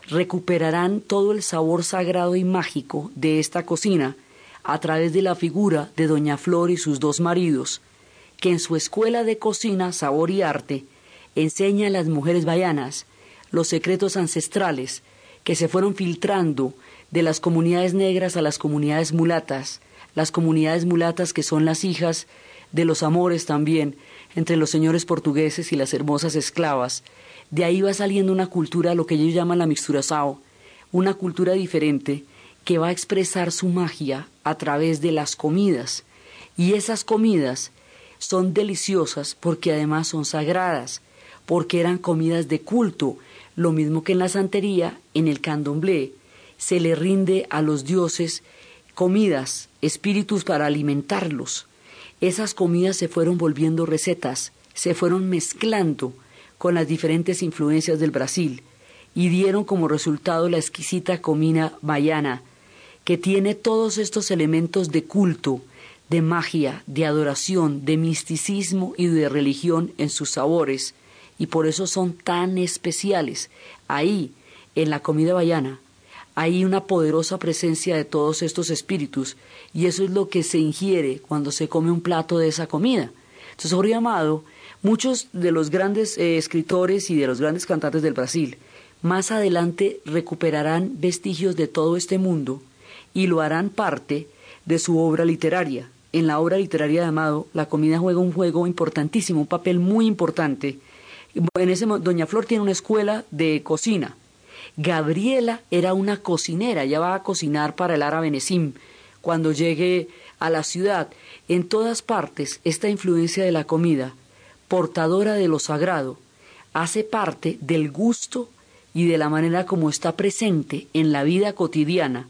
[SPEAKER 1] recuperarán todo el sabor sagrado y mágico de esta cocina a través de la figura de Doña Flor y sus dos maridos, que en su escuela de cocina, sabor y arte enseña a las mujeres bayanas los secretos ancestrales que se fueron filtrando de las comunidades negras a las comunidades mulatas, las comunidades mulatas que son las hijas de los amores también entre los señores portugueses y las hermosas esclavas, de ahí va saliendo una cultura, lo que ellos llaman la mixturazao, una cultura diferente que va a expresar su magia a través de las comidas. Y esas comidas son deliciosas porque además son sagradas, porque eran comidas de culto, lo mismo que en la santería, en el candomblé, se le rinde a los dioses comidas, espíritus para alimentarlos. Esas comidas se fueron volviendo recetas, se fueron mezclando con las diferentes influencias del Brasil y dieron como resultado la exquisita comida mayana, que tiene todos estos elementos de culto, de magia, de adoración, de misticismo y de religión en sus sabores, y por eso son tan especiales. Ahí, en la comida bayana, hay una poderosa presencia de todos estos espíritus, y eso es lo que se ingiere cuando se come un plato de esa comida. Entonces, Jorge Amado Muchos de los grandes eh, escritores y de los grandes cantantes del Brasil más adelante recuperarán vestigios de todo este mundo y lo harán parte de su obra literaria. En la obra literaria de Amado, la comida juega un juego importantísimo, un papel muy importante. En ese Doña Flor tiene una escuela de cocina. Gabriela era una cocinera, ella va a cocinar para el árabe Nesim cuando llegue a la ciudad. En todas partes, esta influencia de la comida portadora de lo sagrado, hace parte del gusto y de la manera como está presente en la vida cotidiana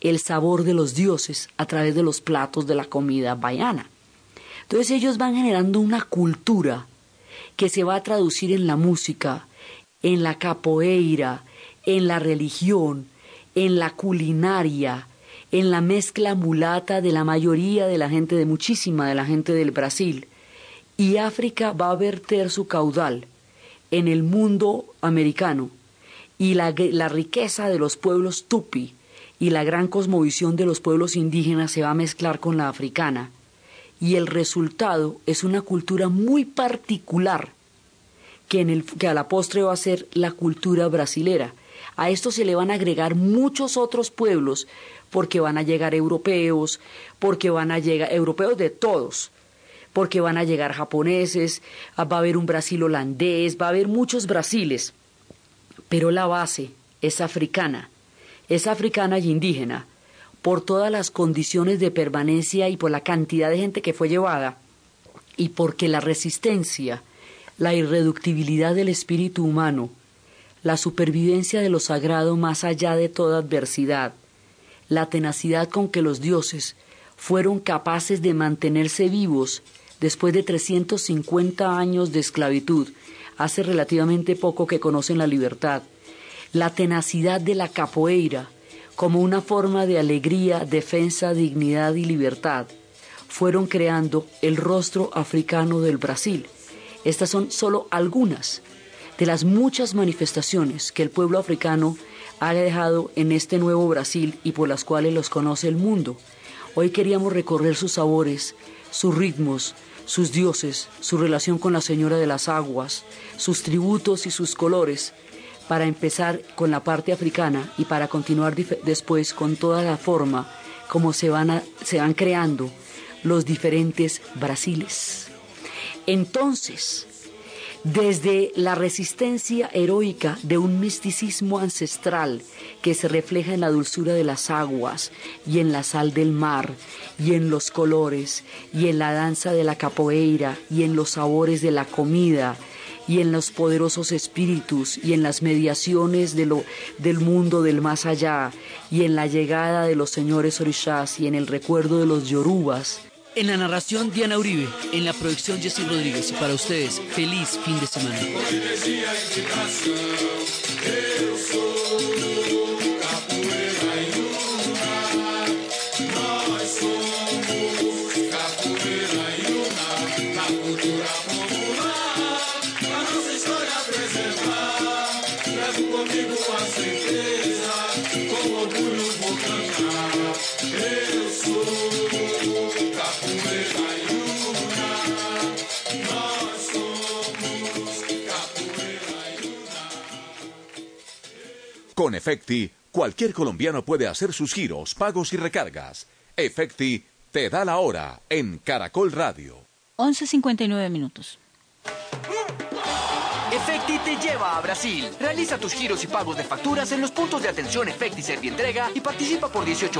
[SPEAKER 1] el sabor de los dioses a través de los platos de la comida baiana. Entonces ellos van generando una cultura que se va a traducir en la música, en la capoeira, en la religión, en la culinaria, en la mezcla mulata de la mayoría de la gente, de muchísima de la gente del Brasil. Y África va a verter su caudal en el mundo americano. Y la, la riqueza de los pueblos tupi y la gran cosmovisión de los pueblos indígenas se va a mezclar con la africana. Y el resultado es una cultura muy particular que, en el, que a la postre va a ser la cultura brasilera. A esto se le van a agregar muchos otros pueblos porque van a llegar europeos, porque van a llegar europeos de todos, porque van a llegar japoneses, ah, va a haber un Brasil holandés, va a haber muchos Brasiles, pero la base es africana, es africana y indígena, por todas las condiciones de permanencia y por la cantidad de gente que fue llevada, y porque la resistencia, la irreductibilidad del espíritu humano, la supervivencia de lo sagrado más allá de toda adversidad, la tenacidad con que los dioses fueron capaces de mantenerse vivos después de 350 años de esclavitud, hace relativamente poco que conocen la libertad, la tenacidad de la capoeira como una forma de alegría, defensa, dignidad y libertad, fueron creando el rostro africano del Brasil. Estas son solo algunas de las muchas manifestaciones que el pueblo africano ha dejado en este nuevo Brasil y por las cuales los conoce el mundo. Hoy queríamos recorrer sus sabores, sus ritmos, sus dioses, su relación con la Señora de las Aguas, sus tributos y sus colores, para empezar con la parte africana y para continuar después con toda la forma como se van, se van creando los diferentes Brasiles. Entonces, desde la resistencia heroica de un misticismo ancestral que se refleja en la dulzura de las aguas y en la sal del mar y en los colores y en la danza de la capoeira y en los sabores de la comida y en los poderosos espíritus y en las mediaciones del mundo del más allá y en la llegada de los señores orishas y en el recuerdo de los yorubas
[SPEAKER 32] en la narración Diana Uribe, en la producción Jesse Rodríguez y para ustedes, feliz fin de semana.
[SPEAKER 3] Con Efecti, cualquier colombiano puede hacer sus giros, pagos y recargas. Efecti te da la hora en Caracol Radio.
[SPEAKER 33] 11.59 minutos.
[SPEAKER 9] Efecti te lleva a Brasil. Realiza tus giros y pagos de facturas en los puntos de atención Efecti Servientrega y participa por 18